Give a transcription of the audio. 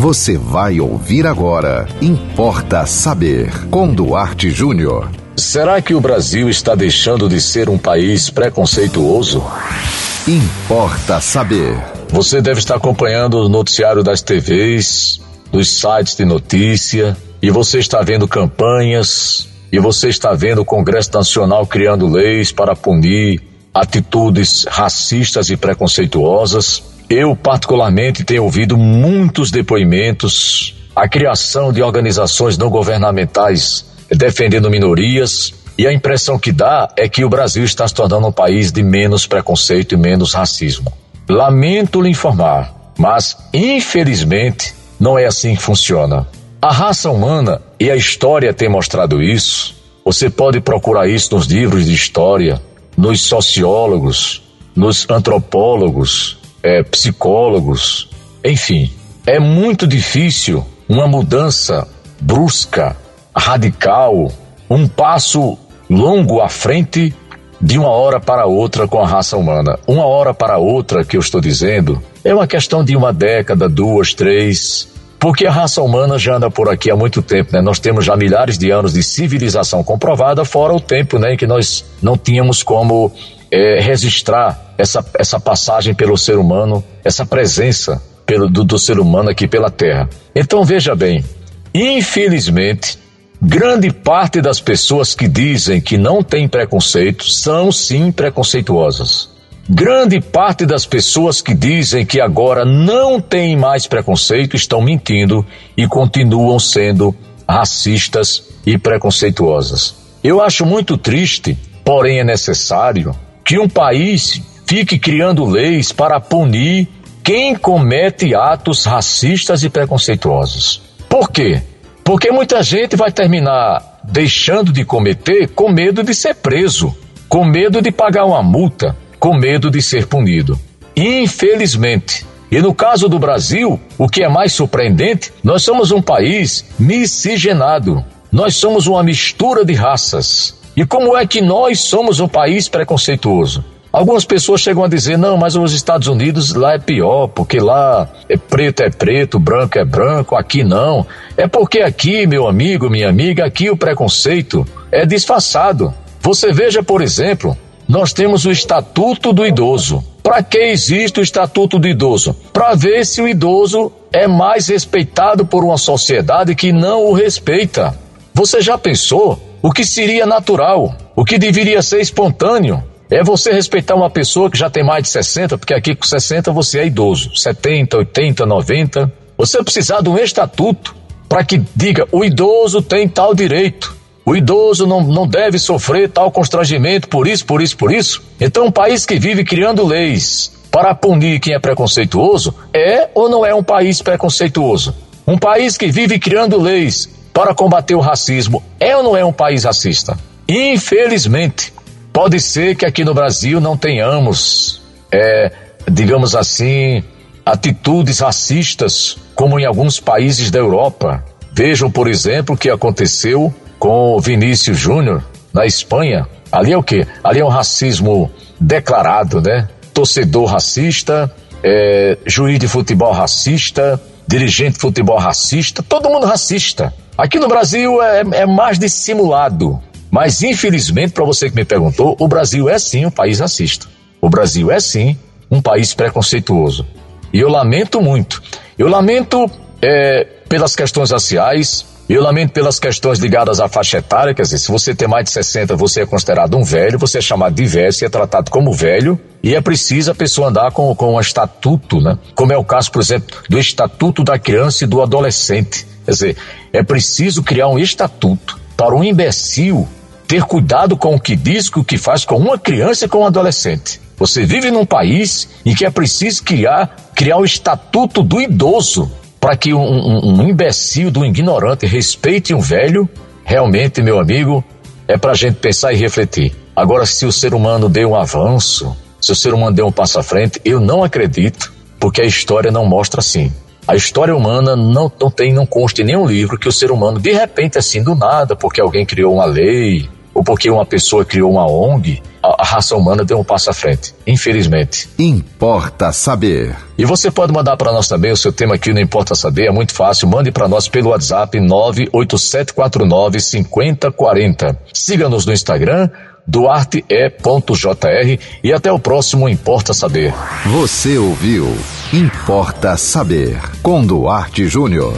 Você vai ouvir agora. Importa saber. Com Duarte Júnior. Será que o Brasil está deixando de ser um país preconceituoso? Importa saber. Você deve estar acompanhando o noticiário das TVs, dos sites de notícia, e você está vendo campanhas, e você está vendo o Congresso Nacional criando leis para punir atitudes racistas e preconceituosas. Eu, particularmente, tenho ouvido muitos depoimentos, a criação de organizações não governamentais defendendo minorias, e a impressão que dá é que o Brasil está se tornando um país de menos preconceito e menos racismo. Lamento lhe informar, mas infelizmente não é assim que funciona. A raça humana e a história têm mostrado isso. Você pode procurar isso nos livros de história, nos sociólogos, nos antropólogos, é, psicólogos, enfim. É muito difícil uma mudança brusca, radical, um passo longo à frente de uma hora para outra com a raça humana. Uma hora para outra, que eu estou dizendo, é uma questão de uma década, duas, três. Porque a raça humana já anda por aqui há muito tempo, né? Nós temos já milhares de anos de civilização comprovada, fora o tempo, né, em que nós não tínhamos como é, registrar essa, essa passagem pelo ser humano, essa presença pelo, do, do ser humano aqui pela Terra. Então veja bem, infelizmente, grande parte das pessoas que dizem que não têm preconceito são sim preconceituosas. Grande parte das pessoas que dizem que agora não têm mais preconceito estão mentindo e continuam sendo racistas e preconceituosas. Eu acho muito triste, porém é necessário, que um país fique criando leis para punir quem comete atos racistas e preconceituosos. Por quê? Porque muita gente vai terminar deixando de cometer com medo de ser preso, com medo de pagar uma multa com medo de ser punido. Infelizmente, e no caso do Brasil, o que é mais surpreendente, nós somos um país miscigenado. Nós somos uma mistura de raças. E como é que nós somos um país preconceituoso? Algumas pessoas chegam a dizer: não, mas os Estados Unidos lá é pior, porque lá é preto é preto, branco é branco, aqui não. É porque aqui, meu amigo, minha amiga, aqui o preconceito é disfarçado. Você veja, por exemplo, nós temos o Estatuto do Idoso. Para que existe o Estatuto do Idoso? Para ver se o idoso é mais respeitado por uma sociedade que não o respeita. Você já pensou o que seria natural, o que deveria ser espontâneo? É você respeitar uma pessoa que já tem mais de 60, porque aqui com 60 você é idoso, 70, 80, 90. Você precisar de um estatuto para que diga o idoso tem tal direito. O idoso não, não deve sofrer tal constrangimento por isso, por isso, por isso. Então, um país que vive criando leis para punir quem é preconceituoso é ou não é um país preconceituoso? Um país que vive criando leis para combater o racismo é ou não é um país racista? Infelizmente, pode ser que aqui no Brasil não tenhamos, é, digamos assim, atitudes racistas como em alguns países da Europa. Vejam, por exemplo, o que aconteceu com o Vinícius Júnior na Espanha. Ali é o quê? Ali é um racismo declarado, né? Torcedor racista, é, juiz de futebol racista, dirigente de futebol racista, todo mundo racista. Aqui no Brasil é, é mais dissimulado. Mas infelizmente, para você que me perguntou, o Brasil é sim um país racista. O Brasil é sim um país preconceituoso. E eu lamento muito. Eu lamento é, pelas questões raciais, eu lamento pelas questões ligadas à faixa etária, quer dizer, se você tem mais de 60, você é considerado um velho, você é chamado de velho, você é tratado como velho, e é preciso a pessoa andar com, com um estatuto, né? Como é o caso, por exemplo, do Estatuto da Criança e do Adolescente. Quer dizer, é preciso criar um estatuto para um imbecil ter cuidado com o que diz, com o que faz com uma criança e com um adolescente. Você vive num país em que é preciso criar, criar o estatuto do idoso para que um, um, um imbecil do ignorante respeite um velho, realmente, meu amigo, é para a gente pensar e refletir. Agora, se o ser humano deu um avanço, se o ser humano deu um passo à frente, eu não acredito, porque a história não mostra assim. A história humana não, não tem, não consta em nenhum livro que o ser humano, de repente, assim, do nada, porque alguém criou uma lei, ou porque uma pessoa criou uma ONG, a, raça humana deu um passo à frente, infelizmente. Importa saber. E você pode mandar para nós também o seu tema aqui no Importa Saber, é muito fácil. Mande para nós pelo WhatsApp 98749 5040. Siga-nos no Instagram duarte.e.jr e até o próximo Importa Saber. Você ouviu Importa Saber com Duarte Júnior.